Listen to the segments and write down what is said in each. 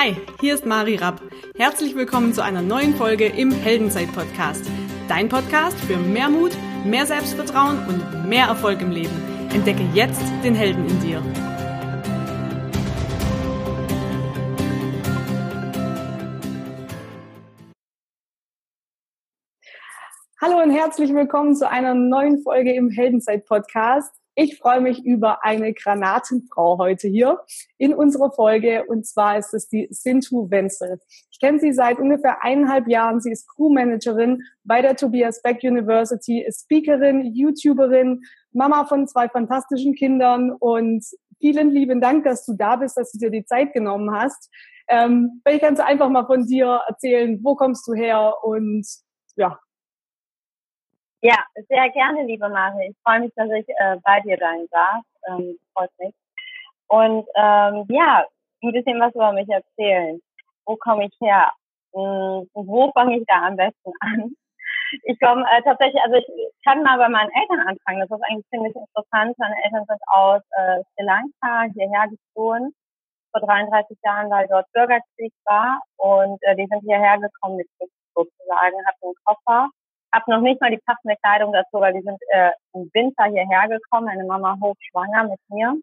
Hi, hier ist Mari Rapp. Herzlich willkommen zu einer neuen Folge im Heldenzeit-Podcast. Dein Podcast für mehr Mut, mehr Selbstvertrauen und mehr Erfolg im Leben. Entdecke jetzt den Helden in dir. Hallo und herzlich willkommen zu einer neuen Folge im Heldenzeit-Podcast. Ich freue mich über eine Granatenfrau heute hier in unserer Folge und zwar ist es die Sintu Wenzel. Ich kenne sie seit ungefähr eineinhalb Jahren. Sie ist Crewmanagerin bei der Tobias Beck University, ist Speakerin, YouTuberin, Mama von zwei fantastischen Kindern und vielen lieben Dank, dass du da bist, dass du dir die Zeit genommen hast. Ähm, vielleicht kannst du einfach mal von dir erzählen, wo kommst du her und ja, ja, sehr gerne, liebe Mari. Ich freue mich, dass ich äh, bei dir sein darf. Ähm, freut mich. Und ähm, ja, ein bisschen was über mich erzählen. Wo komme ich her? Hm, wo fange ich da am besten an? Ich komme äh, tatsächlich, also ich kann mal bei meinen Eltern anfangen. Das ist eigentlich ziemlich interessant. Meine Eltern sind aus äh, Sri Lanka hierher geflohen vor 33 Jahren, weil dort Bürgerkrieg war. Und äh, die sind hierher gekommen mit sozusagen, hatten einen Koffer habe noch nicht mal die passende Kleidung dazu, weil die sind äh, im Winter hierher gekommen, meine Mama hochschwanger mit mir.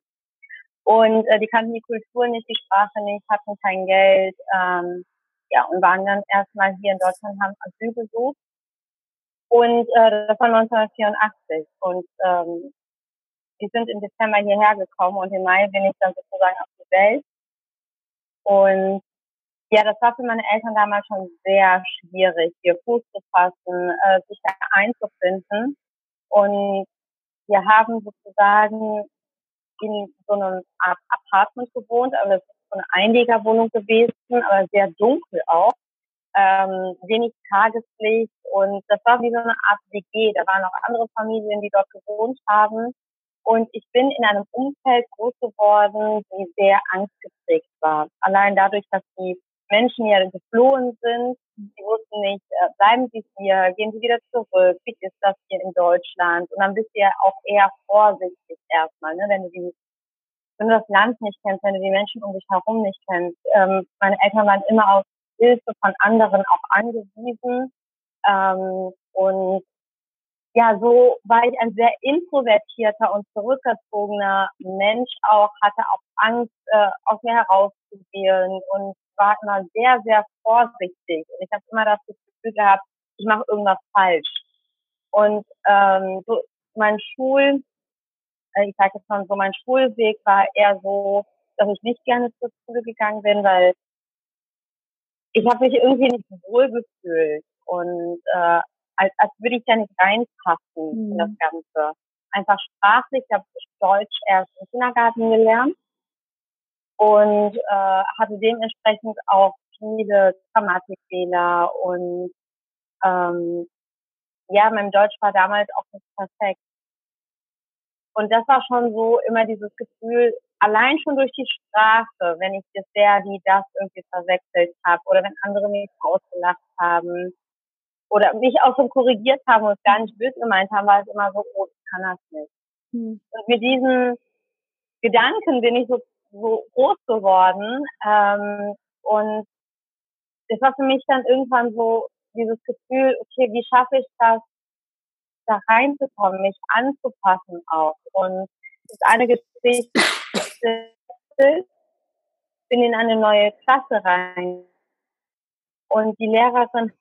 Und äh, die kannten die Kultur nicht, die Sprache nicht, hatten kein Geld. Ähm, ja, und waren dann erstmal hier in Deutschland, haben Asyl gesucht. Und äh, das war 1984. Und ähm, die sind im Dezember hierher gekommen und im Mai bin ich dann sozusagen auf die Welt. Und ja, das war für meine Eltern damals schon sehr schwierig, hier Fuß zu fassen, äh, sich da einzufinden. Und wir haben sozusagen in so einem Art Apartment gewohnt, aber es ist so eine Einlegerwohnung gewesen, aber sehr dunkel auch. Ähm, wenig Tageslicht und das war wie so eine Art WG. Da waren auch andere Familien, die dort gewohnt haben. Und ich bin in einem Umfeld groß geworden, die sehr angstgeprägt war. Allein dadurch, dass die Menschen ja geflohen sind. Sie wussten nicht, äh, bleiben Sie hier, gehen Sie wieder zurück, wie ist das hier in Deutschland? Und dann bist du ja auch eher vorsichtig erstmal, ne? wenn du die wenn du das Land nicht kennst, wenn du die Menschen um dich herum nicht kennst. Ähm, meine Eltern waren immer auf Hilfe von anderen auch angewiesen. Ähm, und ja, so war ich ein sehr introvertierter und zurückgezogener Mensch auch, hatte auch Angst, äh, aus mir herauszugehen und war immer sehr, sehr vorsichtig. Und ich habe immer das Gefühl gehabt, ich mache irgendwas falsch. Und ähm, so mein Schul, äh, ich sage jetzt mal so, mein Schulweg war eher so, dass ich nicht gerne zur Schule gegangen bin, weil ich habe mich irgendwie nicht wohl gefühlt und äh, als, als würde ich ja nicht reinpassen mhm. in das mhm. Ganze. Einfach sprachlich, ich habe Deutsch erst im Kindergarten gelernt und äh, hatte dementsprechend auch viele Grammatikfehler und ähm, ja, mein Deutsch war damals auch nicht perfekt. Und das war schon so immer dieses Gefühl, allein schon durch die Sprache, wenn ich das der, die das irgendwie verwechselt habe oder wenn andere mich ausgelacht haben oder mich auch so korrigiert haben und es gar nicht böse gemeint haben, war es immer so, oh, ich kann das nicht. Hm. Und mit diesen Gedanken bin ich so so groß geworden. Ähm, und es war für mich dann irgendwann so dieses Gefühl, okay, wie schaffe ich das, da reinzukommen, mich anzupassen auch. Und das eine Geschichte bin in eine neue Klasse rein und die Lehrerin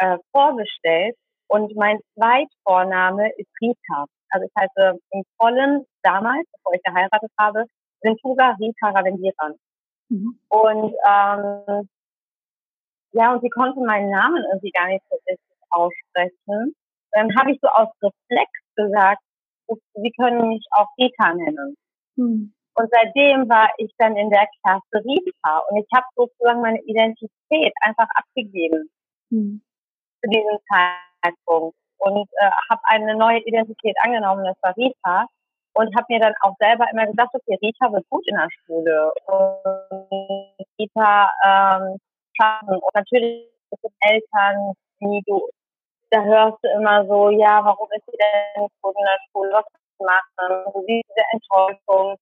äh, vorgestellt und mein Zweitvorname ist Rita. Also ich heiße im Vollen damals, bevor ich geheiratet habe, Ventura Rita Ravendiran. Mhm. Und ähm, ja, und sie konnte meinen Namen irgendwie gar nicht so richtig aussprechen. Dann habe ich so aus Reflex gesagt, sie können mich auch Rita nennen. Mhm. Und seitdem war ich dann in der Klasse Rita und ich habe sozusagen meine Identität einfach abgegeben mhm. Zu diesem Zeitpunkt und äh, habe eine neue Identität angenommen, das war Rita und habe mir dann auch selber immer gesagt, okay, Rita wird gut in der Schule und Rita ähm, schaffen. Und natürlich sind Eltern, die du, da hörst du immer so, ja, warum ist sie denn nicht gut in der Schule, was macht man? Diese Enttäuschung,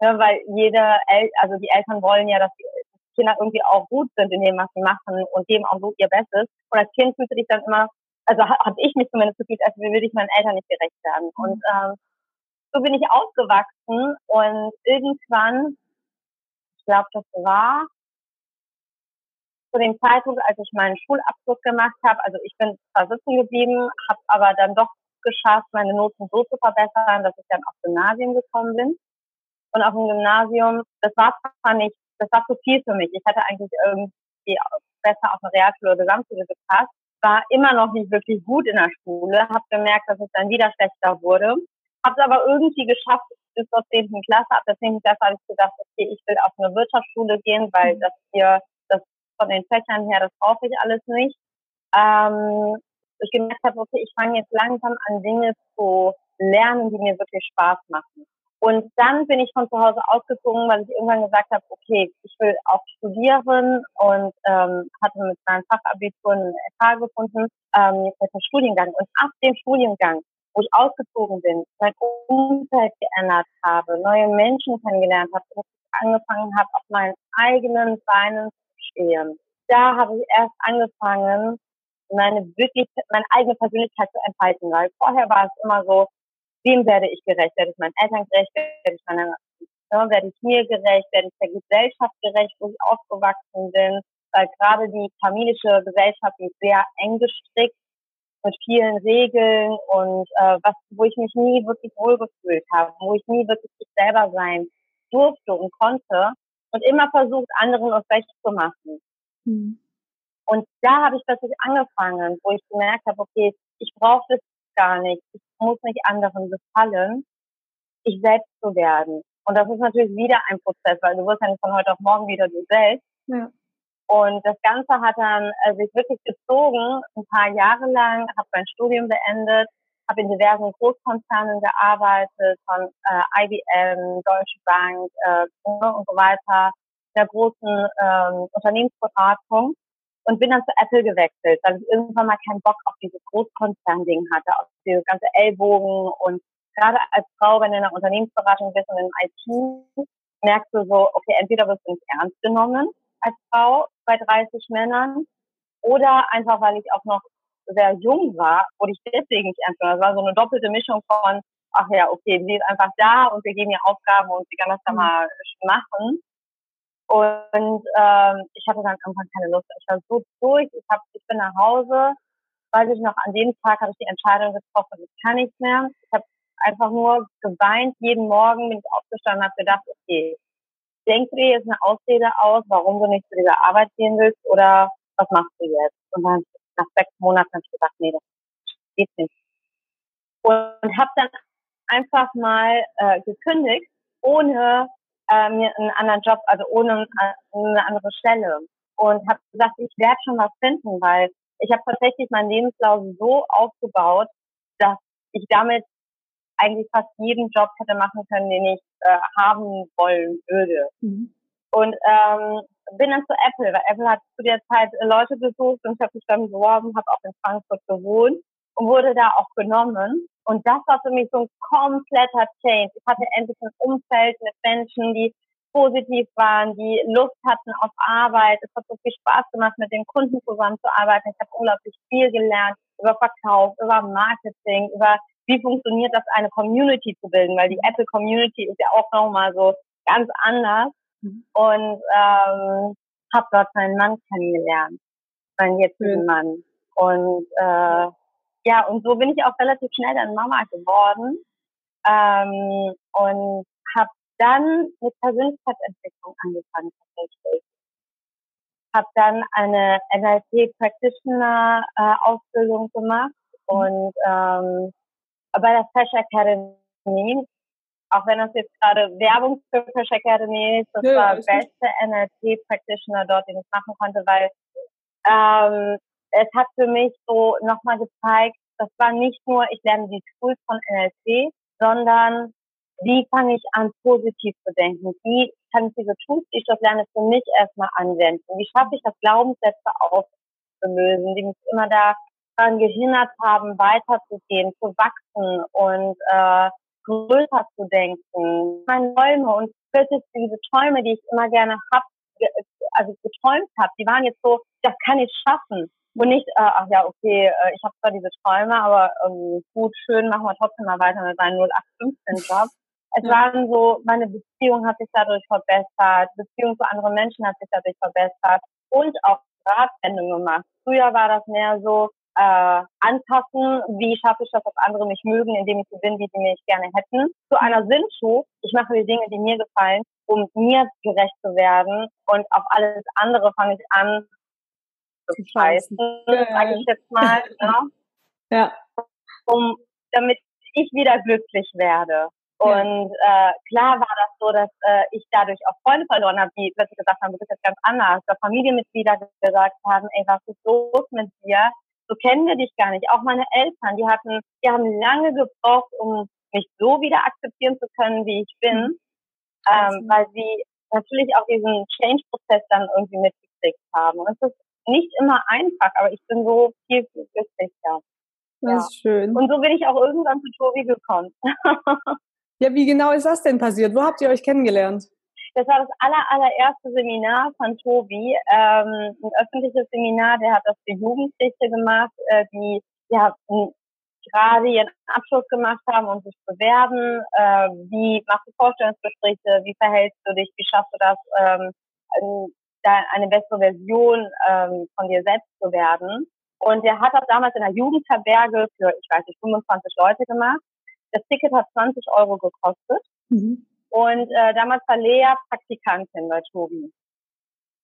ne, weil jede, El also die Eltern wollen ja, dass die, Kinder irgendwie auch gut sind in dem, was sie machen und geben auch so ihr Bestes. Und als Kind fühlte ich dann immer, also habe ich mich zumindest gefühlt, als würde ich meinen Eltern nicht gerecht werden. Mhm. Und ähm, so bin ich aufgewachsen und irgendwann, ich glaube, das war zu dem Zeitpunkt, als ich meinen Schulabschluss gemacht habe, also ich bin zwar sitzen geblieben, habe aber dann doch geschafft, meine Noten so zu verbessern, dass ich dann aufs Gymnasium gekommen bin. Und auf dem Gymnasium, das war zwar nicht, das war zu viel für mich. Ich hatte eigentlich irgendwie besser auf eine Realschule oder Gesamtschule gepasst, war immer noch nicht wirklich gut in der Schule, habe gemerkt, dass es dann wieder schlechter wurde, habe es aber irgendwie geschafft bis zur 10. Klasse. Ab der 10. Klasse habe ich gedacht, okay, ich will auf eine Wirtschaftsschule gehen, weil mhm. das hier, das von den Fächern her, das brauche ich alles nicht. Ähm, ich gemerkt habe, okay, ich fange jetzt langsam an, Dinge zu lernen, die mir wirklich Spaß machen. Und dann bin ich von zu Hause ausgezogen, weil ich irgendwann gesagt habe, okay, ich will auch studieren und ähm, hatte mit meinem Fachabitur einen FH gefunden, ähm, jetzt mit dem Studiengang. Und ab dem Studiengang, wo ich ausgezogen bin, mein Umfeld geändert habe, neue Menschen kennengelernt habe, und angefangen habe, auf meinen eigenen Beinen zu stehen. Da habe ich erst angefangen, meine wirklich, meine eigene Persönlichkeit zu entfalten, weil vorher war es immer so, wem werde ich gerecht? Werde ich meinen Eltern gerecht? Werde ich meiner, ne, werde ich mir gerecht? Werde ich der Gesellschaft gerecht, wo ich aufgewachsen bin? Weil gerade die tamilische Gesellschaft ist sehr eng gestrickt mit vielen Regeln und äh, was, wo ich mich nie wirklich wohlgefühlt habe, wo ich nie wirklich ich selber sein durfte und konnte und immer versucht, anderen was recht zu machen. Mhm. Und da habe ich plötzlich angefangen, wo ich gemerkt habe, okay, ich brauche das gar nicht. Ich muss nicht anderen gefallen, ich selbst zu werden. Und das ist natürlich wieder ein Prozess, weil du wirst ja nicht von heute auf morgen wieder du selbst. Ja. Und das Ganze hat dann äh, sich wirklich gezogen, ein paar Jahre lang, habe mein Studium beendet, habe in diversen Großkonzernen gearbeitet, von äh, IBM, Deutsche Bank äh, und so weiter, der großen ähm, Unternehmensberatung und bin dann zu Apple gewechselt, weil ich irgendwann mal keinen Bock auf dieses Großkonzern-Ding hatte, auf diese ganze Ellbogen und gerade als Frau, wenn du in der Unternehmensberatung bist und in IT, merkst du so, okay, entweder wirst du nicht ernst genommen als Frau bei 30 Männern oder einfach, weil ich auch noch sehr jung war, wurde ich deswegen nicht ernst genommen. Das war so eine doppelte Mischung von, ach ja, okay, sie ist einfach da und wir geben ihr Aufgaben und sie kann das dann mhm. mal machen. Und ähm, ich hatte dann irgendwann keine Lust. Ich war so durch. Ich, hab, ich bin nach Hause, weil ich noch an dem Tag habe ich die Entscheidung getroffen, ich kann nicht mehr. Ich habe einfach nur geweint. Jeden Morgen bin ich aufgestanden und habe gedacht, okay, denkst du dir jetzt eine Ausrede aus, warum du nicht zu dieser Arbeit gehen willst oder was machst du jetzt? Und dann nach sechs Monaten habe ich gedacht, nee, das geht nicht. Und habe dann einfach mal äh, gekündigt, ohne äh, mir einen anderen Job, also ohne eine andere Stelle. Und habe gesagt, ich werde schon was finden, weil ich habe tatsächlich meinen Lebenslauf so aufgebaut, dass ich damit eigentlich fast jeden Job hätte machen können, den ich äh, haben wollen würde. Mhm. Und ähm, bin dann zu Apple, weil Apple hat zu der Zeit Leute gesucht und ich habe mich dann beworben, habe auch in Frankfurt gewohnt und wurde da auch genommen. Und das war für mich so ein kompletter Change. Ich hatte endlich ein Umfeld mit Menschen, die positiv waren, die Lust hatten auf Arbeit. Es hat so viel Spaß gemacht, mit den Kunden zusammenzuarbeiten. Ich habe unglaublich viel gelernt über Verkauf, über Marketing, über wie funktioniert das, eine Community zu bilden, weil die Apple Community ist ja auch nochmal so ganz anders. Mhm. Und ähm, habe dort meinen Mann kennengelernt, meinen jetzigen mhm. Mann. Und äh, ja, und so bin ich auch relativ schnell dann Mama geworden ähm, und habe dann mit Persönlichkeitsentwicklung angefangen tatsächlich. Habe dann eine NLP Practitioner äh, Ausbildung gemacht mhm. und ähm, bei der Fresh Academy, auch wenn das jetzt gerade Werbung für Fresh Academy ist, das ja, war beste NLP Practitioner dort, den ich machen konnte, weil ähm, es hat für mich so nochmal gezeigt, das war nicht nur, ich lerne die Tools von NLP, sondern wie fange ich an, positiv zu denken? Wie kann ich diese Tools, die ich dort lerne, für mich erstmal anwenden? Wie schaffe ich das, Glaubenssätze aufzulösen, die mich immer daran gehindert haben, weiterzugehen, zu wachsen und äh, größer zu denken, meine Träume und spätestens diese Träume, die ich immer gerne hab, also geträumt habe, die waren jetzt so, das kann ich schaffen. Und nicht, äh, ach ja, okay, äh, ich habe zwar diese Träume, aber ähm, gut, schön, machen wir trotzdem mal weiter mit meinem 0815-Job. Es ja. waren so, meine Beziehung hat sich dadurch verbessert, Beziehung zu anderen Menschen hat sich dadurch verbessert und auch Ratwendungen gemacht. Früher war das mehr so, äh, anpassen, wie schaffe ich das, dass andere mich mögen, indem ich so bin, wie sie mich gerne hätten, zu einer Sinnschuh, ich mache die Dinge, die mir gefallen, um mir gerecht zu werden und auf alles andere fange ich an zu scheißen, ja. sage ich jetzt mal, ne? ja. um, damit ich wieder glücklich werde. Und äh, klar war das so, dass äh, ich dadurch auch Freunde verloren habe, die plötzlich gesagt haben, du bist jetzt ganz anders. Oder Familienmitglieder gesagt haben, ey, was ist los mit dir? So kennen wir dich gar nicht. Auch meine Eltern, die hatten, die haben lange gebraucht, um mich so wieder akzeptieren zu können, wie ich bin, mhm. ähm, weil sie natürlich auch diesen Change-Prozess dann irgendwie mitgekriegt haben. Und es ist nicht immer einfach, aber ich bin so viel, viel glücklicher. Das ja. ist schön. Und so bin ich auch irgendwann zu Tobi gekommen. ja, wie genau ist das denn passiert? Wo habt ihr euch kennengelernt? Das war das aller, allererste Seminar von Tobi, ähm, ein öffentliches Seminar, der hat das für Jugendliche gemacht, äh, die ja gerade ihren Abschluss gemacht haben und sich bewerben. Äh, wie machst du Vorstellungsgespräche? Wie verhältst du dich? Wie schaffst du das, ähm, da eine bessere Version ähm, von dir selbst zu werden? Und der hat das damals in der Jugendherberge für, ich weiß nicht, 25 Leute gemacht. Das Ticket hat 20 Euro gekostet. Mhm. Und äh, damals war Lea Praktikantin bei Tobi.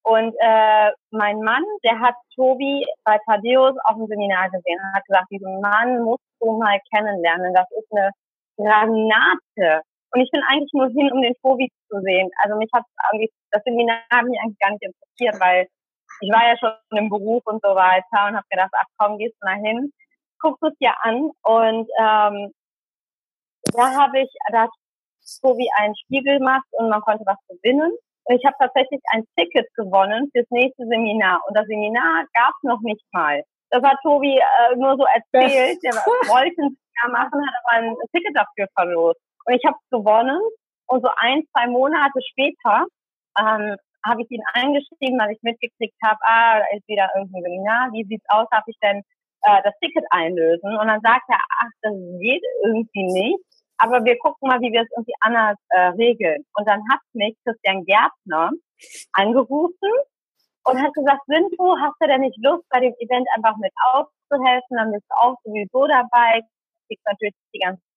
Und äh, mein Mann, der hat Tobi bei Thaddeus auf dem Seminar gesehen und hat gesagt, diesen Mann musst du mal kennenlernen. Das ist eine Granate. Und ich bin eigentlich nur hin, um den Tobi zu sehen. Also mich hat das Seminar hat mich eigentlich gar nicht interessiert, weil ich war ja schon im Beruf und so weiter und habe gedacht, ach komm, gehst du mal hin, guckst es dir an. Und ähm, da habe ich, da hat so wie ein Spiegel macht und man konnte was gewinnen. Und ich habe tatsächlich ein Ticket gewonnen fürs nächste Seminar. Und das Seminar gab es noch nicht mal. Das hat Tobi äh, nur so erzählt. Der wollte ein Seminar machen, hat aber ein Ticket dafür verlost. Und ich habe es gewonnen. Und so ein, zwei Monate später ähm, habe ich ihn angeschrieben, weil ich mitgekriegt habe, ah, da ist wieder irgendein Seminar. Wie sieht's aus? Darf ich denn äh, das Ticket einlösen? Und dann sagt er, ach, das geht irgendwie nicht aber wir gucken mal, wie wir es irgendwie anders äh, regeln. Und dann hat mich Christian Gärtner angerufen und hat gesagt, Sinto, hast du denn nicht Lust, bei dem Event einfach mit auszuhelfen? Dann bist du auch sowieso dabei, kriegst natürlich die ganzen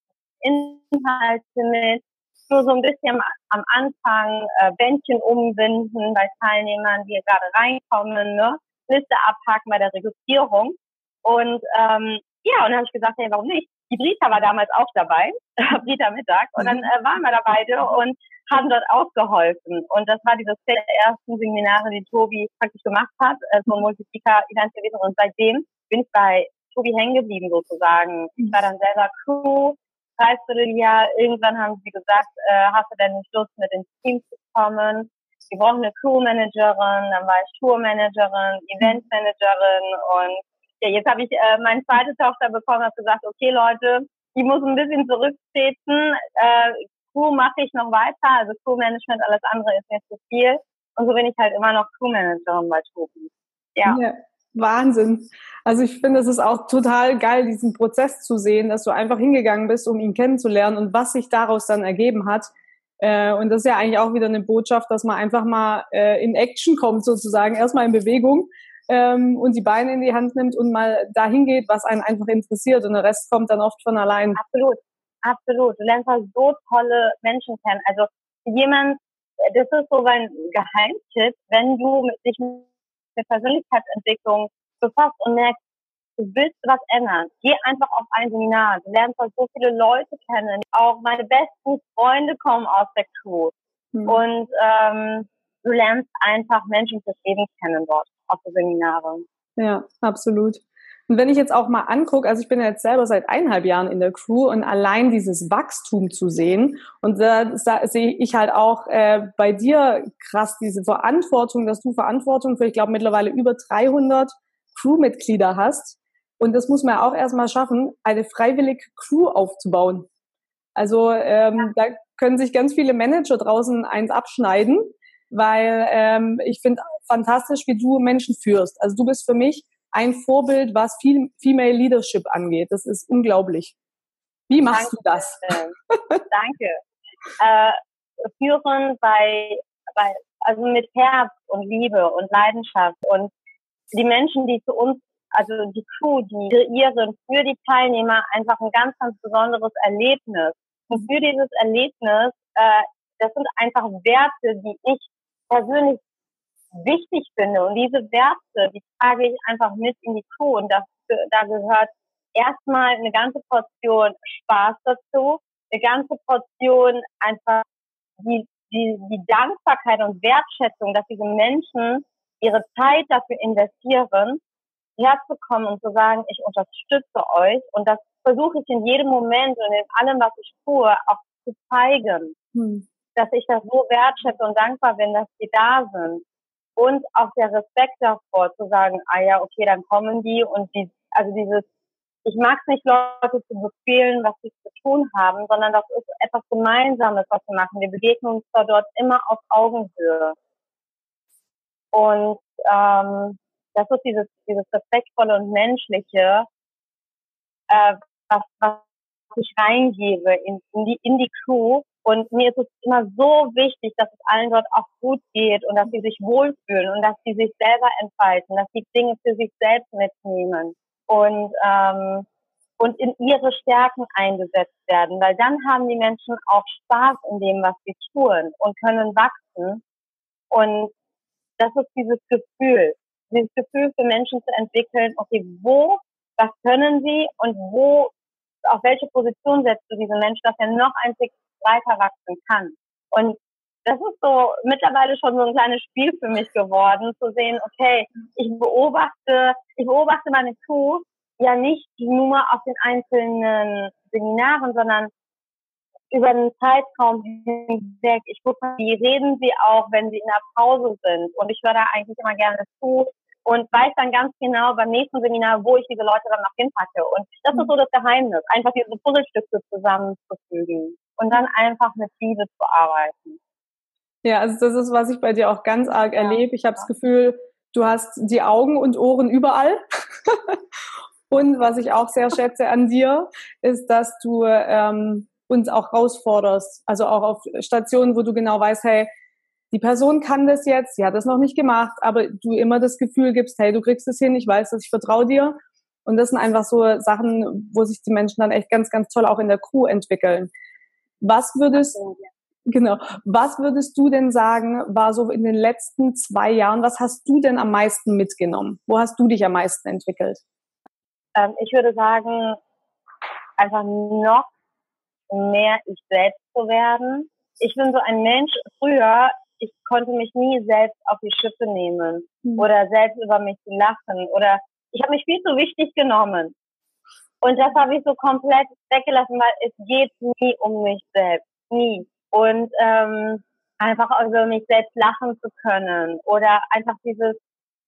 Inhalte mit. Nur so ein bisschen am Anfang äh, Bändchen umbinden bei Teilnehmern, die gerade reinkommen, ne? Liste abhaken bei der Registrierung. Und ähm, ja, und dann habe ich gesagt, hey, warum nicht? Die Brita war damals auch dabei, Brita Mittag, und dann mhm. äh, waren wir da beide und haben dort ausgeholfen. Und das war dieses der ersten Seminare, die Tobi praktisch gemacht hat, äh, so Multiplika Events gewesen. Und seitdem bin ich bei Tobi hängen geblieben sozusagen. Ich war dann selber Crew, Dreivierteljahr. Irgendwann haben sie gesagt, äh, hast du denn nicht Lust, mit ins Team zu kommen? Wir brauchen eine Crewmanagerin, dann war ich Tourmanagerin, Eventmanagerin und ja, jetzt habe ich äh, meine zweite Tochter bekommen, habe gesagt, okay Leute, ich muss ein bisschen zurücktreten. Äh, Crew mache ich noch weiter, also Crew-Management, alles andere ist nicht zu viel. Und so bin ich halt immer noch Crew-Managerin bei Tobi. Ja. ja. Wahnsinn. Also ich finde, es ist auch total geil, diesen Prozess zu sehen, dass du einfach hingegangen bist, um ihn kennenzulernen und was sich daraus dann ergeben hat. Äh, und das ist ja eigentlich auch wieder eine Botschaft, dass man einfach mal äh, in Action kommt, sozusagen, erstmal in Bewegung ähm, und die Beine in die Hand nimmt und mal dahin geht, was einen einfach interessiert und der Rest kommt dann oft von allein. Absolut, absolut. Du lernst halt so tolle Menschen kennen. Also jemand, das ist so ein Geheimtipp, wenn du mit dich mit Persönlichkeitsentwicklung befasst und merkst, du willst was ändern, geh einfach auf ein Seminar. Du lernst halt so viele Leute kennen. Auch meine besten Freunde kommen aus der Crew. Mhm. Und ähm, du lernst einfach Menschen fürs Leben kennen dort auf der Seminare. Ja, absolut. Und wenn ich jetzt auch mal angucke, also ich bin ja jetzt selber seit eineinhalb Jahren in der Crew und allein dieses Wachstum zu sehen und da, da sehe ich halt auch äh, bei dir krass diese Verantwortung, dass du Verantwortung für, ich glaube, mittlerweile über 300 Crewmitglieder hast. Und das muss man auch erstmal schaffen, eine freiwillige Crew aufzubauen. Also ähm, ja. da können sich ganz viele Manager draußen eins abschneiden, weil ähm, ich finde fantastisch, wie du Menschen führst. Also du bist für mich ein Vorbild, was Female Leadership angeht. Das ist unglaublich. Wie machst Danke. du das? Danke. Äh, führen bei, bei, also mit Herz und Liebe und Leidenschaft und die Menschen, die zu uns, also die Crew, die kreieren für die Teilnehmer einfach ein ganz, ganz besonderes Erlebnis. Und für dieses Erlebnis, äh, das sind einfach Werte, die ich persönlich wichtig finde. Und diese Werte, die trage ich einfach mit in die Crew. Und das, da gehört erstmal eine ganze Portion Spaß dazu, eine ganze Portion einfach die, die, die Dankbarkeit und Wertschätzung, dass diese Menschen ihre Zeit dafür investieren, herzukommen und zu sagen, ich unterstütze euch. Und das versuche ich in jedem Moment und in allem, was ich tue, auch zu zeigen, hm. dass ich das so wertschätze und dankbar bin, dass sie da sind. Und auch der Respekt davor, zu sagen, ah ja, okay, dann kommen die und die, also dieses ich mag es nicht, Leute zu befehlen, was sie zu tun haben, sondern das ist etwas Gemeinsames, was wir machen. Wir begegnen uns zwar dort immer auf Augenhöhe. Und ähm, das ist dieses, dieses respektvolle und menschliche, äh, was, was ich reingebe in, in, die, in die Crew. Und mir ist es immer so wichtig, dass es allen dort auch gut geht und dass sie sich wohlfühlen und dass sie sich selber entfalten, dass sie Dinge für sich selbst mitnehmen und, ähm, und in ihre Stärken eingesetzt werden, weil dann haben die Menschen auch Spaß in dem, was sie tun und können wachsen. Und das ist dieses Gefühl, dieses Gefühl für Menschen zu entwickeln, okay, wo, was können sie und wo, auf welche Position setzt du diesen Menschen, dass er noch ein Tick weiter wachsen kann. Und das ist so mittlerweile schon so ein kleines Spiel für mich geworden, zu sehen, okay, ich beobachte, ich beobachte meine Crew ja nicht nur auf den einzelnen Seminaren, sondern über einen Zeitraum hinweg. Ich gucke, wie reden sie auch, wenn sie in der Pause sind. Und ich höre da eigentlich immer gerne zu und weiß dann ganz genau beim nächsten Seminar, wo ich diese Leute dann noch hinpacke. Und das ist so das Geheimnis, einfach diese Puzzlestücke zusammenzufügen und dann einfach mit Liebe zu arbeiten. Ja, also das ist, was ich bei dir auch ganz arg ja. erlebe. Ich habe das Gefühl, du hast die Augen und Ohren überall. und was ich auch sehr schätze an dir, ist, dass du ähm, uns auch herausforderst. Also auch auf Stationen, wo du genau weißt, hey, die Person kann das jetzt, sie hat das noch nicht gemacht, aber du immer das Gefühl gibst, hey, du kriegst es hin, ich weiß dass ich vertraue dir. Und das sind einfach so Sachen, wo sich die Menschen dann echt ganz, ganz toll auch in der Crew entwickeln. Was würdest, Genau. Was würdest du denn sagen, war so in den letzten zwei Jahren, was hast du denn am meisten mitgenommen? Wo hast du dich am meisten entwickelt? Ähm, ich würde sagen, einfach noch mehr ich selbst zu werden. Ich bin so ein Mensch, früher, ich konnte mich nie selbst auf die Schippe nehmen mhm. oder selbst über mich lachen oder ich habe mich viel zu wichtig genommen. Und das habe ich so komplett weggelassen, weil es geht nie um mich selbst. Nie und ähm, einfach über mich selbst lachen zu können oder einfach dieses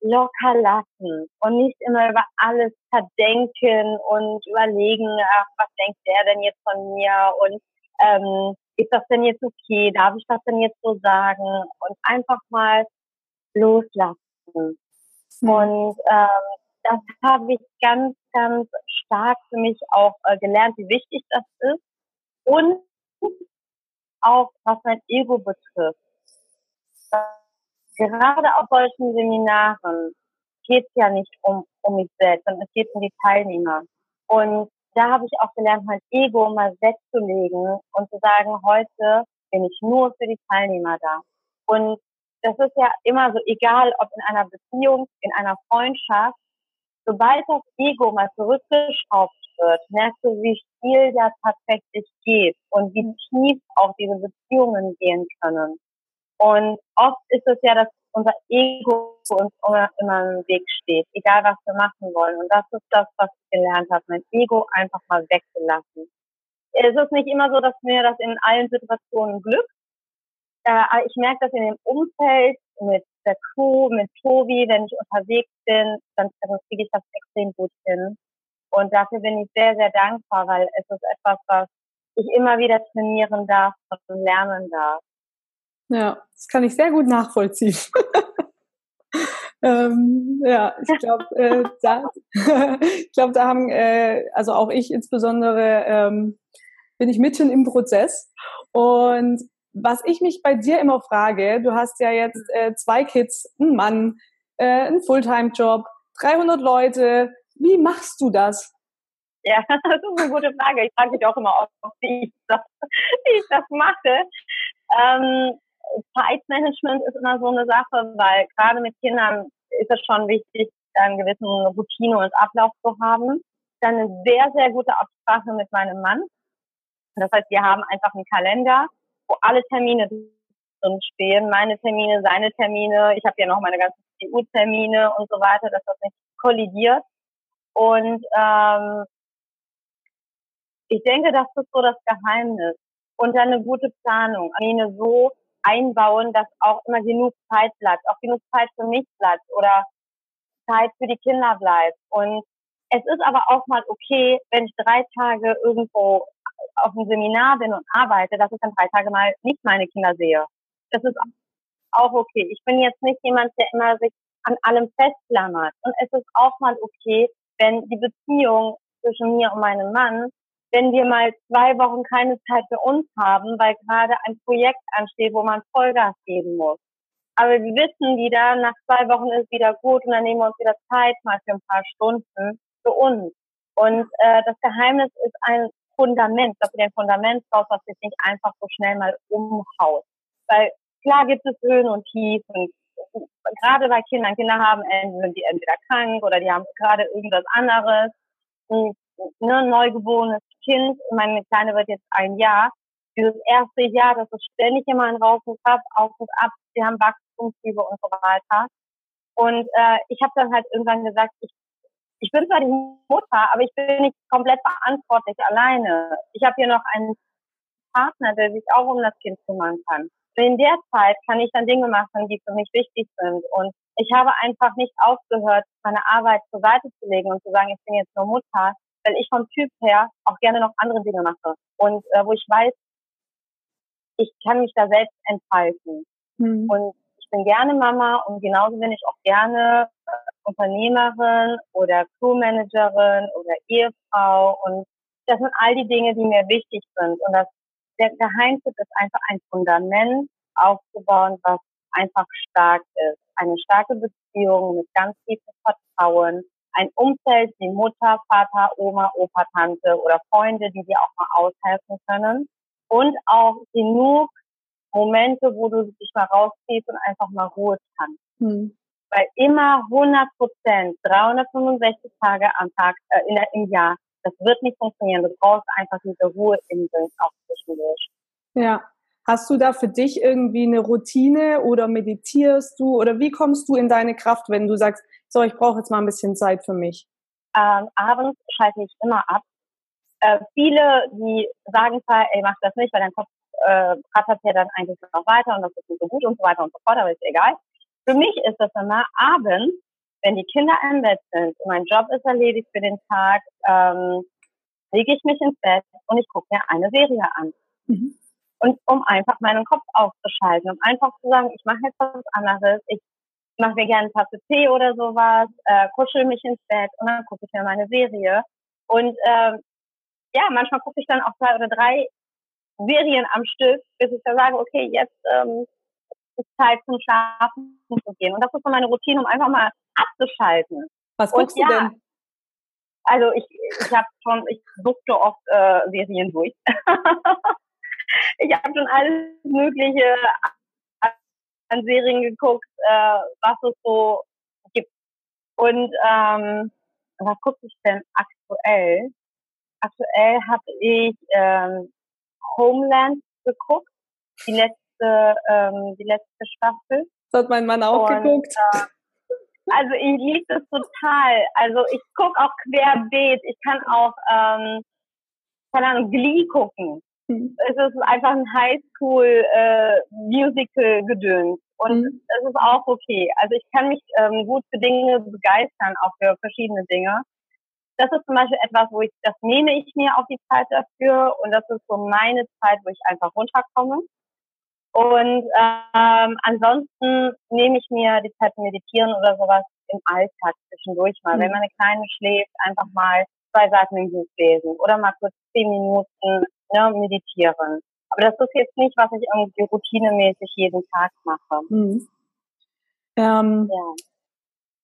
locker lassen und nicht immer über alles verdenken und überlegen, ach, was denkt der denn jetzt von mir und ähm, ist das denn jetzt okay, darf ich das denn jetzt so sagen und einfach mal loslassen. Mhm. Und ähm, das habe ich ganz, ganz stark für mich auch äh, gelernt, wie wichtig das ist. Und auch was mein Ego betrifft. Gerade auf solchen Seminaren geht es ja nicht um, um mich selbst, sondern es geht um die Teilnehmer. Und da habe ich auch gelernt, mein Ego mal wegzulegen und zu sagen, heute bin ich nur für die Teilnehmer da. Und das ist ja immer so, egal ob in einer Beziehung, in einer Freundschaft, sobald das Ego mal zurückgeschraubt wird, merkst du, wie viel da tatsächlich geht und wie tief auch diese Beziehungen gehen können. Und oft ist es ja, dass unser Ego uns immer, immer im Weg steht, egal was wir machen wollen. Und das ist das, was ich gelernt habe, mein Ego einfach mal wegzulassen. Es ist nicht immer so, dass mir das in allen Situationen glückt. Äh, ich merke das in dem Umfeld mit der Crew, mit Tobi, wenn ich unterwegs bin, dann, dann kriege ich das extrem gut hin. Und dafür bin ich sehr, sehr dankbar, weil es ist etwas, was ich immer wieder trainieren darf und lernen darf. Ja, das kann ich sehr gut nachvollziehen. ähm, ja, ich glaube, äh, da, ich glaube, da haben, äh, also auch ich insbesondere, ähm, bin ich mitten im Prozess. Und was ich mich bei dir immer frage, du hast ja jetzt äh, zwei Kids, einen Mann, äh, einen Fulltime-Job, 300 Leute. Wie machst du das? Ja, das ist eine gute Frage. Ich frage mich auch immer oft, wie ich das, wie ich das mache. Ähm, Zeitmanagement ist immer so eine Sache, weil gerade mit Kindern ist es schon wichtig, einen gewissen Routine und Ablauf zu haben. Dann eine sehr, sehr gute Absprache mit meinem Mann. Das heißt, wir haben einfach einen Kalender, wo alle Termine drin stehen, meine Termine, seine Termine. Ich habe ja noch meine ganzen CU-Termine und so weiter, dass das nicht kollidiert. Und ähm, ich denke, das ist so das Geheimnis. Und dann eine gute Planung. Termine so einbauen, dass auch immer genug Zeit bleibt, auch genug Zeit für mich bleibt oder Zeit für die Kinder bleibt. Und es ist aber auch mal okay, wenn ich drei Tage irgendwo auf einem Seminar bin und arbeite, dass ich dann drei Tage mal nicht meine Kinder sehe. Das ist auch okay. Ich bin jetzt nicht jemand, der immer sich an allem festklammert. Und es ist auch mal okay, wenn die Beziehung zwischen mir und meinem Mann wenn wir mal zwei Wochen keine Zeit für uns haben, weil gerade ein Projekt ansteht, wo man Vollgas geben muss. Aber wir wissen wieder, nach zwei Wochen ist wieder gut und dann nehmen wir uns wieder Zeit mal für ein paar Stunden für uns. Und äh, das Geheimnis ist ein Fundament, dass du ein Fundament brauchst, was dich nicht einfach so schnell mal umhaut. Weil klar gibt es Höhen und Tiefen. Gerade bei Kindern, Kinder haben sind die entweder krank oder die haben gerade irgendwas anderes. Und ne, neugeborenes Kind, meine Kleine wird jetzt ein Jahr, dieses erste Jahr, das ist ständig immer ein Rauf und Ab, auf und ab, wir haben Wachstumsliebe und so weiter. Und äh, ich habe dann halt irgendwann gesagt, ich, ich bin zwar die Mutter, aber ich bin nicht komplett verantwortlich alleine. Ich habe hier noch einen Partner, der sich auch um das Kind kümmern kann. Und in der Zeit kann ich dann Dinge machen, die für mich wichtig sind. Und ich habe einfach nicht aufgehört, meine Arbeit zur Seite zu legen und zu sagen, ich bin jetzt nur Mutter, weil ich vom Typ her auch gerne noch andere Dinge mache und äh, wo ich weiß, ich kann mich da selbst entfalten. Mhm. Und ich bin gerne Mama und genauso bin ich auch gerne äh, Unternehmerin oder Crewmanagerin oder Ehefrau und das sind all die Dinge, die mir wichtig sind. Und das, der Geheimtipp ist einfach ein Fundament aufzubauen, was einfach stark ist. Eine starke Beziehung mit ganz tiefem Vertrauen, ein Umfeld wie Mutter, Vater, Oma, Opa, Tante oder Freunde, die dir auch mal aushelfen können. Und auch genug Momente, wo du dich mal rausziehst und einfach mal Ruhe kannst. Hm. Weil immer 100 Prozent, 365 Tage am Tag, äh, in der, im Jahr, das wird nicht funktionieren. Du brauchst einfach diese Ruheinseln auch zwischendurch. Ja. Hast du da für dich irgendwie eine Routine oder meditierst du oder wie kommst du in deine Kraft, wenn du sagst, so, ich brauche jetzt mal ein bisschen Zeit für mich? Ähm, abends schalte ich immer ab. Äh, viele, die sagen zwar, ey, mach das nicht, weil dein Kopf äh, rattert ja dann eigentlich noch weiter und das ist nicht so gut und so weiter und so fort, aber ist egal. Für mich ist das immer abends, wenn die Kinder im Bett sind mein Job ist erledigt für den Tag, ähm, lege ich mich ins Bett und ich gucke mir eine Serie an. Mhm. Und um einfach meinen Kopf auszuschalten, um einfach zu sagen, ich mache jetzt was anderes, ich mache mir gerne eine Tasse Tee oder sowas, äh, kuschel mich ins Bett und dann gucke ich mir meine Serie. Und ähm, ja, manchmal gucke ich dann auch zwei oder drei Serien am Stück, bis ich dann sage, okay, jetzt ähm, ist Zeit zum Schlafen zu gehen. Und das ist so meine Routine, um einfach mal abzuschalten. Was guckst und, du ja, denn? Also ich, ich habe schon, ich suchte oft äh, Serien durch. ich habe schon alles Mögliche an Serien geguckt, äh, was es so gibt. Und ähm, was gucke ich denn aktuell? Aktuell habe ich ähm, Homeland geguckt, die letzte, ähm, die letzte Staffel. Das hat mein Mann auch Und, geguckt. Äh, also ich liebe das total. Also ich gucke auch querbeet. Ich kann auch, ähm, keine Ahnung, Glee gucken. Mhm. Es ist einfach ein Highschool-Musical-Gedöns. Äh, und mhm. es ist auch okay. Also ich kann mich ähm, gut für Dinge begeistern, auch für verschiedene Dinge. Das ist zum Beispiel etwas, wo ich, das nehme ich mir auch die Zeit dafür und das ist so meine Zeit, wo ich einfach runterkomme. Und ähm, ansonsten nehme ich mir die Zeit zu meditieren oder sowas im Alltag zwischendurch mal. Mhm. Wenn meine Kleine schläft, einfach mal zwei Seiten im Buch lesen oder mal kurz zehn Minuten ne, meditieren. Aber das ist jetzt nicht, was ich irgendwie routinemäßig jeden Tag mache. Mhm. Ähm, ja.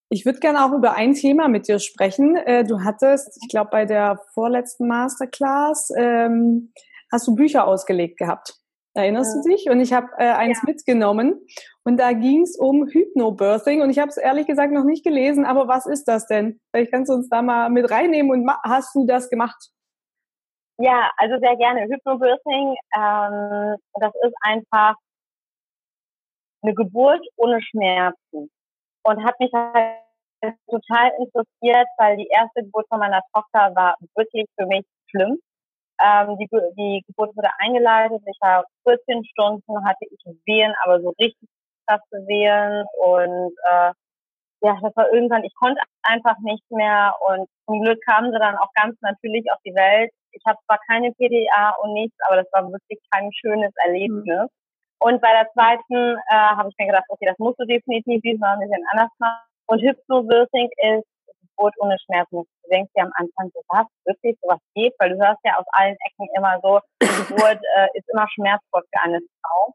Ich würde gerne auch über ein Thema mit dir sprechen. Äh, du hattest, ich glaube, bei der vorletzten Masterclass ähm, hast du Bücher ausgelegt gehabt. Erinnerst ja. du dich? Und ich habe äh, eins ja. mitgenommen und da ging es um Hypnobirthing und ich habe es ehrlich gesagt noch nicht gelesen, aber was ist das denn? Vielleicht kannst du uns da mal mit reinnehmen und hast du das gemacht? Ja, also sehr gerne. Hypnobirthing, ähm, das ist einfach eine Geburt ohne Schmerzen und hat mich halt total interessiert, weil die erste Geburt von meiner Tochter war wirklich für mich schlimm. Ähm, die, die Geburt wurde eingeleitet. Ich war 14 Stunden, hatte ich Wehen, aber so richtig krasse Wehen. Und äh, ja, das war irgendwann, ich konnte einfach nicht mehr. Und zum Glück kamen sie dann auch ganz natürlich auf die Welt. Ich habe zwar keine PDA und nichts, aber das war wirklich kein schönes Erlebnis. Mhm. Und bei der zweiten äh, habe ich mir gedacht, okay, das musst du definitiv diesmal ein bisschen anders machen. Und Hypnobirthing ist Geburt ohne Schmerzen. Du denkst ja am Anfang, so was, wirklich, sowas geht, weil du hörst ja aus allen Ecken immer so, Geburt äh, ist immer schmerzvoll für eine Frau.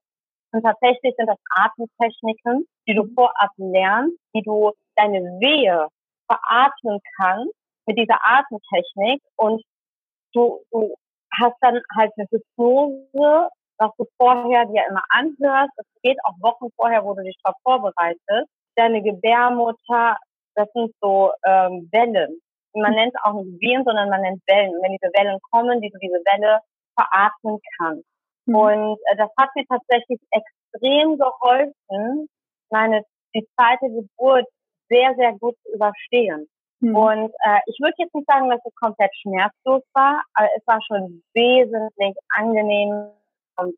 Und tatsächlich sind das Atemtechniken, die du vorab lernst, wie du deine Wehe veratmen kannst mit dieser Atemtechnik und du, du hast dann halt eine Hypnose, was du vorher dir immer anhörst. Es geht auch Wochen vorher, wo du dich darauf vorbereitest. Deine Gebärmutter das sind so ähm, Wellen. Man nennt es auch nicht Wehen, sondern man nennt Wellen. Und wenn diese Wellen kommen, die du diese Welle veratmen kannst. Mhm. Und äh, das hat mir tatsächlich extrem geholfen, meine die zweite Geburt sehr, sehr gut zu überstehen. Mhm. Und äh, ich würde jetzt nicht sagen, dass es komplett schmerzlos war, aber es war schon wesentlich angenehm und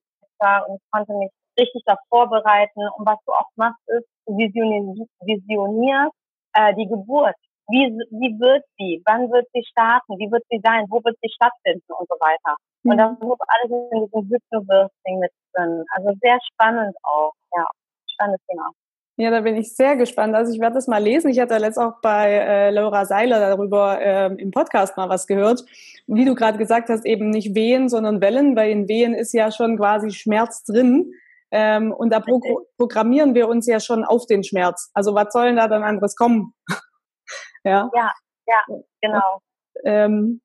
und ich konnte mich richtig darauf vorbereiten. Und was du auch machst, ist, du visionierst äh, die Geburt. Wie, wie wird sie? Wann wird sie starten? Wie wird sie sein? Wo wird sie stattfinden? Und so weiter. Mhm. Und das ist alles in diesem Hypnobirthing mit drin. Also sehr spannend auch. Ja, spannendes Thema. Ja, da bin ich sehr gespannt. Also ich werde das mal lesen. Ich hatte letzt auch bei äh, Laura Seiler darüber äh, im Podcast mal was gehört. Wie du gerade gesagt hast, eben nicht Wehen, sondern Wellen, weil in Wehen ist ja schon quasi Schmerz drin. Ähm, und da pro programmieren wir uns ja schon auf den Schmerz. Also was soll denn da dann anderes kommen? ja. ja, ja, genau. Ähm,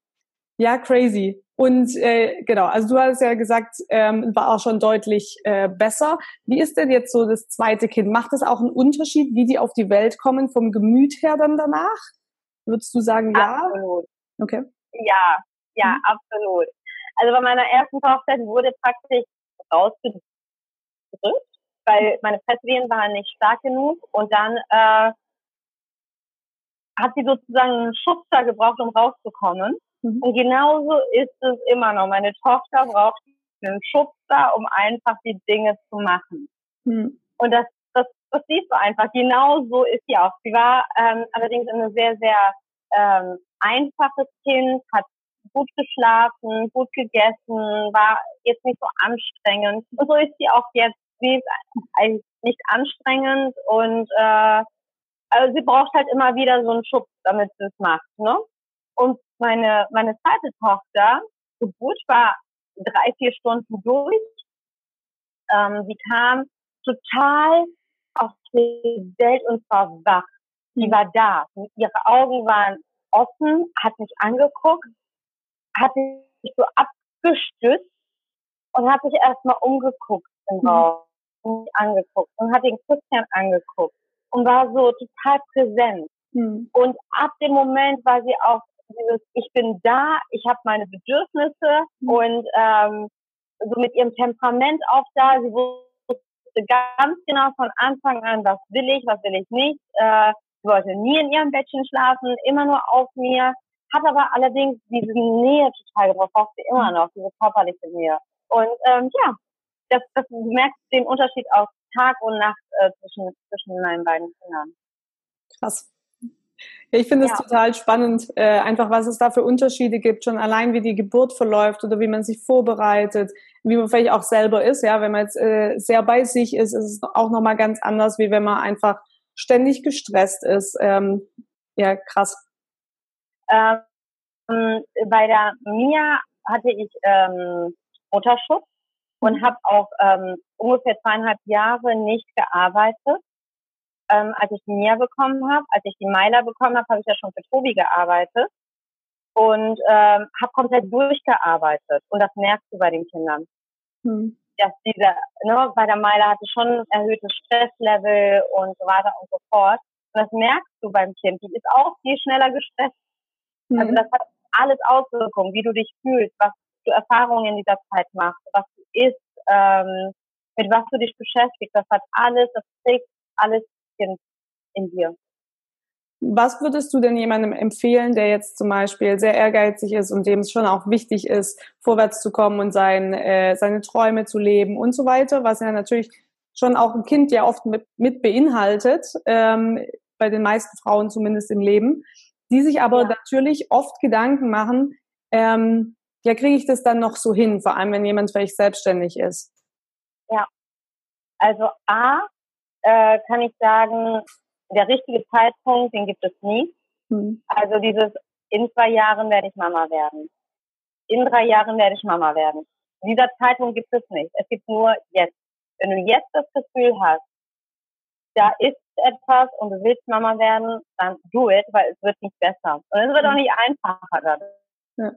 ja, crazy. Und äh, genau, also du hast ja gesagt, ähm, war auch schon deutlich äh, besser. Wie ist denn jetzt so das zweite Kind? Macht es auch einen Unterschied, wie die auf die Welt kommen, vom Gemüt her dann danach? Würdest du sagen, ja? Absolut. Okay. Ja, ja, mhm. absolut. Also bei meiner ersten Tochter, die wurde praktisch rausgedrückt gedrückt, weil meine Presswehen waren nicht stark genug und dann äh, hat sie sozusagen einen Schubser gebraucht, um rauszukommen. Mhm. Und genauso ist es immer noch. Meine Tochter braucht einen Schubser, um einfach die Dinge zu machen. Mhm. Und das, das, das siehst du einfach. Genauso ist sie auch. Sie war ähm, allerdings ein sehr, sehr ähm, einfaches Kind, hat gut geschlafen, gut gegessen, war jetzt nicht so anstrengend. Und so ist sie auch jetzt sie ist eigentlich nicht anstrengend und äh, also sie braucht halt immer wieder so einen Schub, damit sie es macht. Ne? Und meine, meine zweite Tochter, Geburt war drei, vier Stunden durch. Ähm, sie kam total auf die Welt und zwar wach. Sie war da. Ihre Augen waren offen, hat mich angeguckt, hat sich so abgestützt und hat sich erstmal umgeguckt im mhm. Raum mich angeguckt und hat den Christian angeguckt und war so total präsent. Mhm. Und ab dem Moment war sie auch ich bin da, ich habe meine Bedürfnisse mhm. und ähm, so mit ihrem Temperament auch da. Sie wusste ganz genau von Anfang an, was will ich, was will ich nicht. Äh, sie wollte nie in ihrem Bettchen schlafen, immer nur auf mir, hat aber allerdings diese Nähe total gebraucht, braucht sie immer noch, diese körperliche Nähe. Und ähm, ja, das, das, du merkst den Unterschied aus Tag und Nacht äh, zwischen, zwischen meinen beiden Kindern. Krass. Ich finde es ja. total spannend, äh, einfach was es da für Unterschiede gibt, schon allein wie die Geburt verläuft oder wie man sich vorbereitet. wie man vielleicht auch selber ist. Ja, wenn man jetzt äh, sehr bei sich ist, ist es auch nochmal ganz anders, wie wenn man einfach ständig gestresst ist. Ähm, ja, krass. Ähm, bei der Mia hatte ich ähm, Mutterschutz und habe auch ähm, ungefähr zweieinhalb Jahre nicht gearbeitet. Ähm, als ich die Mia bekommen habe, als ich die Meiler bekommen habe, habe ich ja schon für Tobi gearbeitet und ähm, habe komplett durchgearbeitet. Und das merkst du bei den Kindern. Hm. Dass diese, ne, bei der Meiler hatte schon ein erhöhtes Stresslevel und so weiter und so fort. Und das merkst du beim Kind. Die ist auch viel schneller gestresst. Mhm. Also das hat alles Auswirkungen, wie du dich fühlst, was du Erfahrungen in dieser Zeit machst, was du isst, ähm, mit was du dich beschäftigst. Das hat alles, das trägt alles Kind in dir. Was würdest du denn jemandem empfehlen, der jetzt zum Beispiel sehr ehrgeizig ist und dem es schon auch wichtig ist, vorwärts zu kommen und sein, äh, seine Träume zu leben und so weiter, was ja natürlich schon auch ein Kind ja oft mit, mit beinhaltet, ähm, bei den meisten Frauen zumindest im Leben, die sich aber ja. natürlich oft Gedanken machen, ähm, ja, kriege ich das dann noch so hin, vor allem wenn jemand vielleicht selbstständig ist? Ja, also A, äh, kann ich sagen, der richtige Zeitpunkt, den gibt es nie. Mhm. Also dieses, in zwei Jahren werde ich Mama werden. In drei Jahren werde ich Mama werden. Dieser Zeitpunkt gibt es nicht. Es gibt nur jetzt. Wenn du jetzt das Gefühl hast, da ist etwas und du willst Mama werden, dann do it, weil es wird nicht besser. Und es wird auch nicht einfacher dadurch. Ja.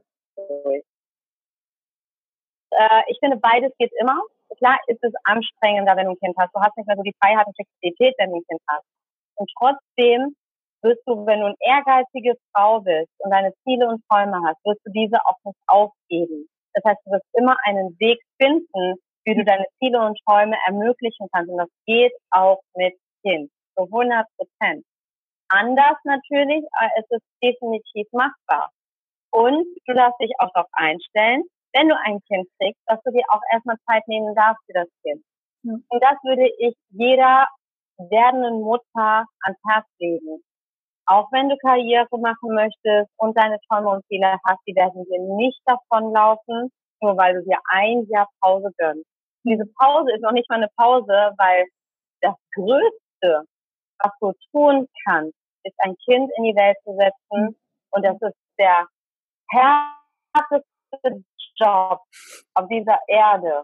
Äh, ich finde, beides geht immer. Klar ist es anstrengender, wenn du ein Kind hast. Du hast nicht mehr so die Freiheit und Flexibilität, wenn du ein Kind hast. Und trotzdem wirst du, wenn du eine ehrgeizige Frau bist und deine Ziele und Träume hast, wirst du diese auch nicht aufgeben. Das heißt, du wirst immer einen Weg finden, wie du deine Ziele und Träume ermöglichen kannst. Und das geht auch mit Kind. Zu 100 Prozent. Anders natürlich, aber es ist definitiv machbar. Und du darfst dich auch darauf einstellen, wenn du ein Kind kriegst, dass du dir auch erstmal Zeit nehmen darfst für das Kind. Ja. Und das würde ich jeder werdenden Mutter ans Herz legen. Auch wenn du Karriere machen möchtest und deine Träume und Ziele hast, die werden dir nicht davonlaufen, nur weil du dir ein Jahr Pause gönnst. Diese Pause ist noch nicht mal eine Pause, weil das Größte, was du tun kannst, ist ein Kind in die Welt zu setzen. Und das ist der härteste Job auf dieser Erde.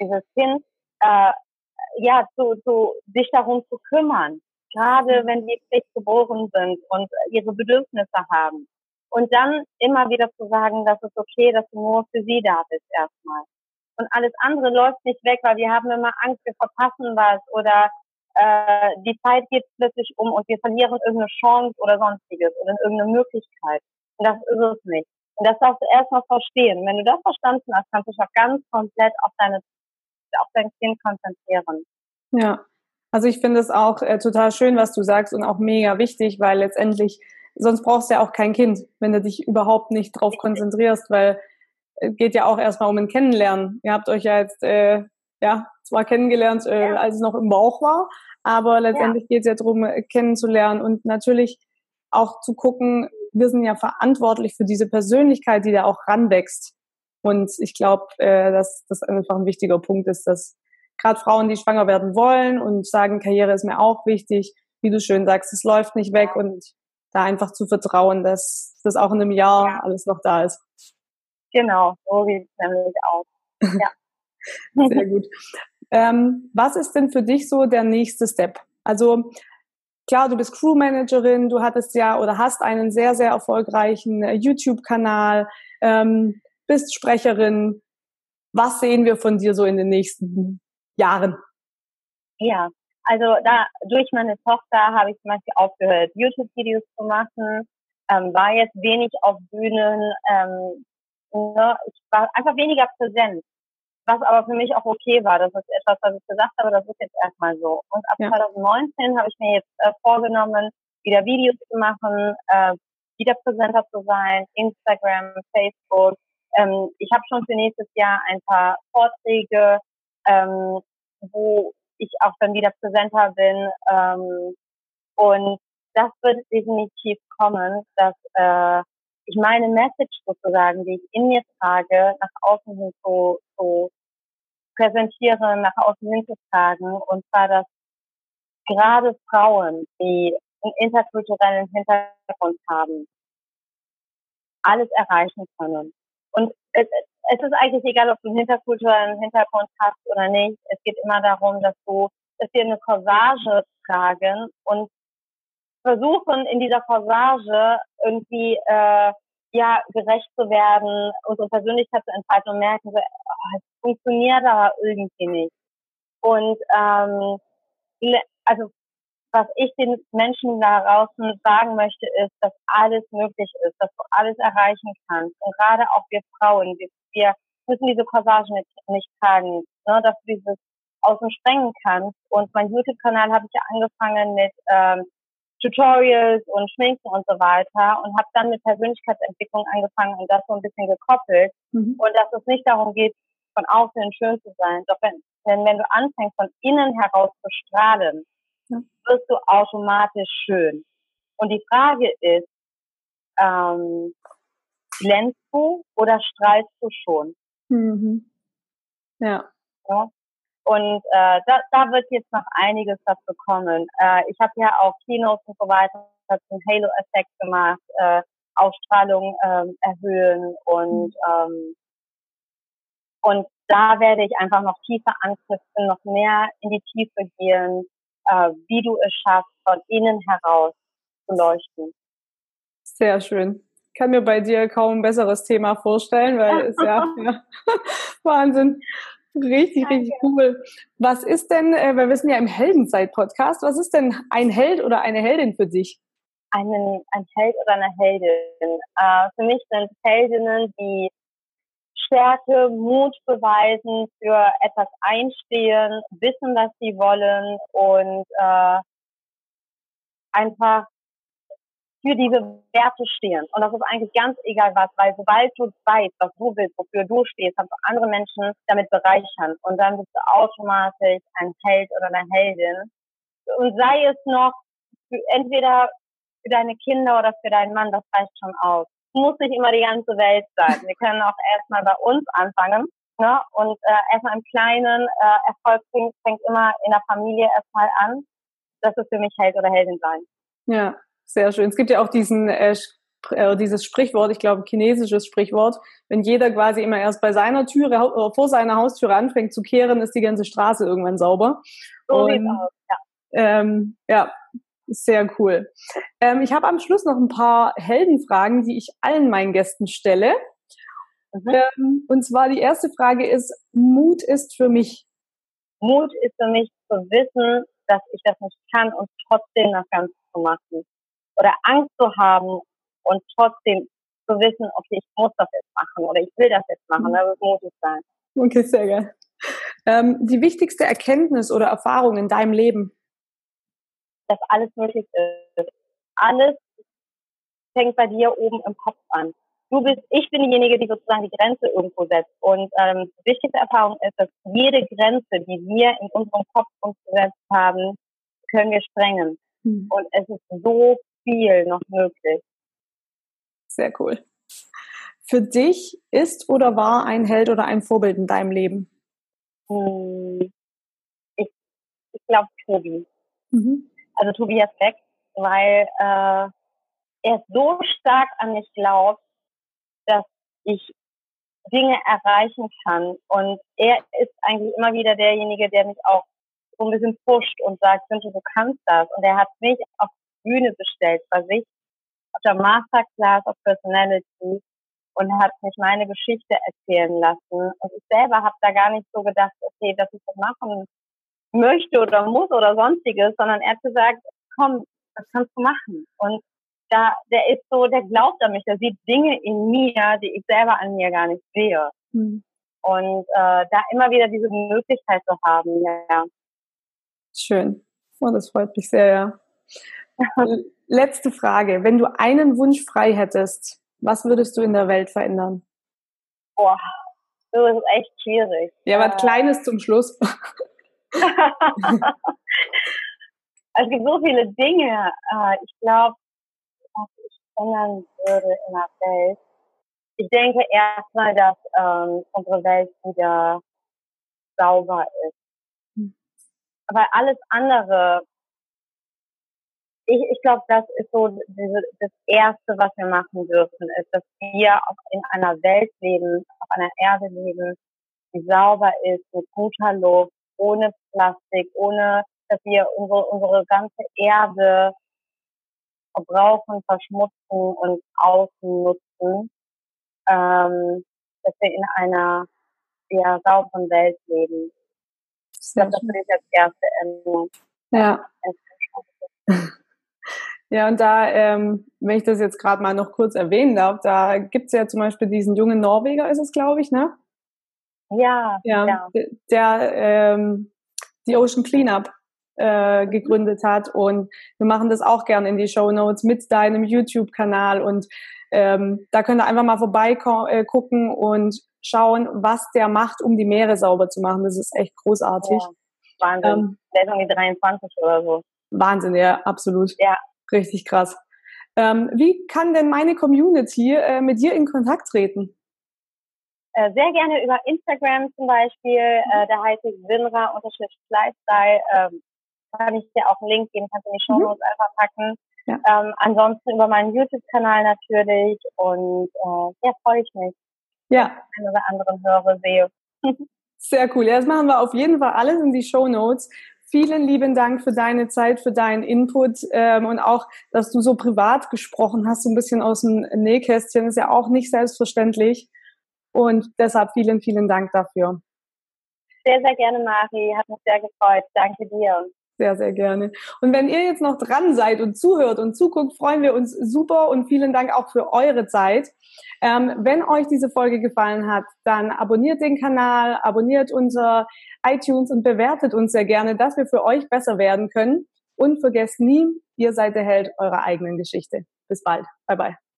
Dieses Kind äh, ja, zu, zu, sich darum zu kümmern, gerade mhm. wenn die frisch geboren sind und ihre Bedürfnisse haben. Und dann immer wieder zu sagen, dass es okay, dass du nur für sie da bist erstmal. Und alles andere läuft nicht weg, weil wir haben immer Angst, wir verpassen was oder äh, die Zeit geht plötzlich um und wir verlieren irgendeine Chance oder sonstiges oder irgendeine Möglichkeit. Und das ist es nicht. Und das darfst du erstmal verstehen. Wenn du das verstanden hast, kannst du dich auch ganz komplett auf deine auf dein Kind konzentrieren. Ja, also ich finde es auch äh, total schön, was du sagst und auch mega wichtig, weil letztendlich, sonst brauchst du ja auch kein Kind, wenn du dich überhaupt nicht drauf konzentrierst, weil es geht ja auch erstmal um ein Kennenlernen. Ihr habt euch ja jetzt, äh, ja, zwar kennengelernt, äh, ja. als es noch im Bauch war, aber letztendlich ja. geht es ja darum, äh, kennenzulernen und natürlich auch zu gucken, wir sind ja verantwortlich für diese Persönlichkeit, die da auch ranwächst. Und ich glaube, äh, dass das einfach ein wichtiger Punkt ist, dass gerade Frauen, die schwanger werden wollen und sagen, Karriere ist mir auch wichtig, wie du schön sagst, es läuft nicht weg und da einfach zu vertrauen, dass das auch in einem Jahr ja. alles noch da ist. Genau, so sieht es nämlich aus. Ja. Sehr gut. Ähm, was ist denn für dich so der nächste Step? Also klar, du bist Crewmanagerin, du hattest ja oder hast einen sehr, sehr erfolgreichen äh, YouTube-Kanal. Ähm, bist Sprecherin. Was sehen wir von dir so in den nächsten Jahren? Ja, also da durch meine Tochter habe ich zum Beispiel aufgehört, YouTube-Videos zu machen, ähm, war jetzt wenig auf Bühnen, ähm, ne, ich war einfach weniger präsent, was aber für mich auch okay war. Das ist etwas, was ich gesagt habe, das ist jetzt erstmal so. Und ab ja. 2019 habe ich mir jetzt äh, vorgenommen, wieder Videos zu machen, äh, wieder präsenter zu sein, Instagram, Facebook, ähm, ich habe schon für nächstes Jahr ein paar Vorträge, ähm, wo ich auch dann wieder präsenter bin. Ähm, und das wird definitiv kommen, dass äh, ich meine Message sozusagen, die ich in mir trage, nach außen hin so, so präsentiere, nach außen hinzutragen. Und zwar, dass gerade Frauen, die einen interkulturellen Hintergrund haben, alles erreichen können. Und es, es ist eigentlich egal, ob du einen interkulturellen Hintergrund hast oder nicht. Es geht immer darum, dass du, dass wir eine Corsage tragen und versuchen in dieser Corsage irgendwie äh, ja gerecht zu werden, unsere Persönlichkeit zu entfalten und merken, so, oh, es funktioniert aber irgendwie nicht. Und ähm, also was ich den Menschen da draußen sagen möchte, ist, dass alles möglich ist, dass du alles erreichen kannst. Und gerade auch wir Frauen, wir, wir müssen diese Corsage nicht, nicht tragen, ne, dass du dieses außen sprengen kannst. Und mein YouTube-Kanal habe ich ja angefangen mit ähm, Tutorials und Schminken und so weiter und habe dann mit Persönlichkeitsentwicklung angefangen und das so ein bisschen gekoppelt. Mhm. Und dass es nicht darum geht, von außen schön zu sein. Doch wenn, wenn, wenn du anfängst, von innen heraus zu strahlen, ja. wirst du automatisch schön. Und die Frage ist, ähm, glänzt du oder strahlst du schon? Mhm. Ja. ja. Und äh, da, da wird jetzt noch einiges dazu kommen. Äh, ich habe ja auch Kinos und so weiter zum Halo-Effekt gemacht, äh, Ausstrahlung ähm, erhöhen und mhm. ähm, und da werde ich einfach noch tiefer anknüpfen, noch mehr in die Tiefe gehen, äh, wie du es schaffst, von innen heraus zu leuchten. Sehr schön. Ich kann mir bei dir kaum ein besseres Thema vorstellen, weil es ja, ja Wahnsinn. Richtig, Danke. richtig cool. Was ist denn, äh, wir wissen ja im Heldenzeit-Podcast, was ist denn ein Held oder eine Heldin für dich? Einen, ein Held oder eine Heldin. Äh, für mich sind Heldinnen, die Stärke, Mut beweisen, für etwas einstehen, wissen, was sie wollen und äh, einfach für diese Werte stehen. Und das ist eigentlich ganz egal was, weil sobald du weißt, was du willst, wofür du stehst, kannst du andere Menschen damit bereichern. Und dann bist du automatisch ein Held oder eine Heldin. Und sei es noch für, entweder für deine Kinder oder für deinen Mann, das reicht schon aus. Es muss nicht immer die ganze Welt sein. Wir können auch erstmal bei uns anfangen. Ne? Und äh, erstmal im Kleinen äh, Erfolg fängt, fängt immer in der Familie erstmal an. Das ist für mich Held oder Heldin sein. Ja, sehr schön. Es gibt ja auch diesen äh, äh, dieses Sprichwort, ich glaube chinesisches Sprichwort, wenn jeder quasi immer erst bei seiner Türe oder vor seiner Haustüre anfängt zu kehren, ist die ganze Straße irgendwann sauber. So Und, aus, ja. Ähm, ja, sehr cool. Ähm, ich habe am Schluss noch ein paar Heldenfragen, die ich allen meinen Gästen stelle. Mhm. Ähm, und zwar die erste Frage ist, Mut ist für mich. Mut ist für mich zu wissen, dass ich das nicht kann und trotzdem das Ganze zu machen oder Angst zu haben und trotzdem zu wissen, okay, ich muss das jetzt machen oder ich will das jetzt machen, das ist mutig sein. Okay, sehr geil. Ähm, die wichtigste Erkenntnis oder Erfahrung in deinem Leben? Dass alles möglich ist. Alles fängt bei dir oben im Kopf an. Du bist, ich bin diejenige, die sozusagen die Grenze irgendwo setzt. Und ähm, die wichtigste Erfahrung ist, dass jede Grenze, die wir in unserem Kopf uns gesetzt haben, können wir sprengen. Hm. Und es ist so viel noch möglich. Sehr cool. Für dich ist oder war ein Held oder ein Vorbild in deinem Leben? Hm, ich, ich glaube Tobi. Mhm. Also Tobias Beck, weil äh, er so stark an mich glaubt, dass ich Dinge erreichen kann. Und er ist eigentlich immer wieder derjenige, der mich auch so ein bisschen pusht und sagt, Günther, du kannst das. Und er hat mich auf Bühne bestellt bei sich auf der Masterclass of Personality und hat mich meine Geschichte erzählen lassen. Und ich selber habe da gar nicht so gedacht, okay, dass ich das machen möchte oder muss oder sonstiges, sondern er hat gesagt, komm, das kannst du machen. Und da, der ist so, der glaubt an mich, der sieht Dinge in mir, die ich selber an mir gar nicht sehe. Mhm. Und äh, da immer wieder diese Möglichkeit zu haben, ja. Schön. Oh, das freut mich sehr, ja. Letzte Frage. Wenn du einen Wunsch frei hättest, was würdest du in der Welt verändern? Boah, das ist echt schwierig. Ja, was äh, Kleines zum Schluss. es gibt so viele Dinge. Äh, ich glaube, was ich ändern würde in der Welt. Ich denke erstmal, dass ähm, unsere Welt wieder sauber ist. Mhm. Weil alles andere, ich, ich glaube, das ist so das Erste, was wir machen dürfen, ist, dass wir auch in einer Welt leben, auf einer Erde leben, die sauber ist, mit guter Luft, ohne Plastik, ohne dass wir unsere, unsere ganze Erde verbrauchen, verschmutzen und ausnutzen, ähm, dass wir in einer sehr sauberen Welt leben. Ich glaube, das würde ich als erste ändern. Ja. Ja, und da, ähm, wenn ich das jetzt gerade mal noch kurz erwähnen darf, da gibt's ja zum Beispiel diesen jungen Norweger, ist es, glaube ich, ne? Ja. Ja, ja. der ähm, die Ocean Cleanup äh, gegründet hat. Und wir machen das auch gerne in die Show Notes mit deinem YouTube-Kanal. Und ähm, da könnt ihr einfach mal vorbeigucken äh, und schauen, was der macht, um die Meere sauber zu machen. Das ist echt großartig. Ja, Wahnsinn. Ähm, der ist irgendwie 23 oder so. Wahnsinn, ja, absolut. Ja. Richtig krass. Ähm, wie kann denn meine Community äh, mit dir in Kontakt treten? Äh, sehr gerne über Instagram zum Beispiel. Äh, da heiße ich Sinra-Lifestyle. Ähm, kann ich dir auch einen Link geben, kannst du in die Show Notes mhm. einfach packen. Ja. Ähm, ansonsten über meinen YouTube-Kanal natürlich und äh, ja, freue ich mich. Ja. Wenn ich oder anderen höre, sehe. Sehr cool. Ja, das machen wir auf jeden Fall alles in die Show Notes. Vielen lieben Dank für deine Zeit, für deinen Input ähm, und auch, dass du so privat gesprochen hast, so ein bisschen aus dem Nähkästchen, ist ja auch nicht selbstverständlich. Und deshalb vielen, vielen Dank dafür. Sehr, sehr gerne, Mari. Hat mich sehr gefreut. Danke dir. Sehr, sehr gerne. Und wenn ihr jetzt noch dran seid und zuhört und zuguckt, freuen wir uns super und vielen Dank auch für eure Zeit. Ähm, wenn euch diese Folge gefallen hat, dann abonniert den Kanal, abonniert unser iTunes und bewertet uns sehr gerne, dass wir für euch besser werden können. Und vergesst nie, ihr seid der Held eurer eigenen Geschichte. Bis bald. Bye bye.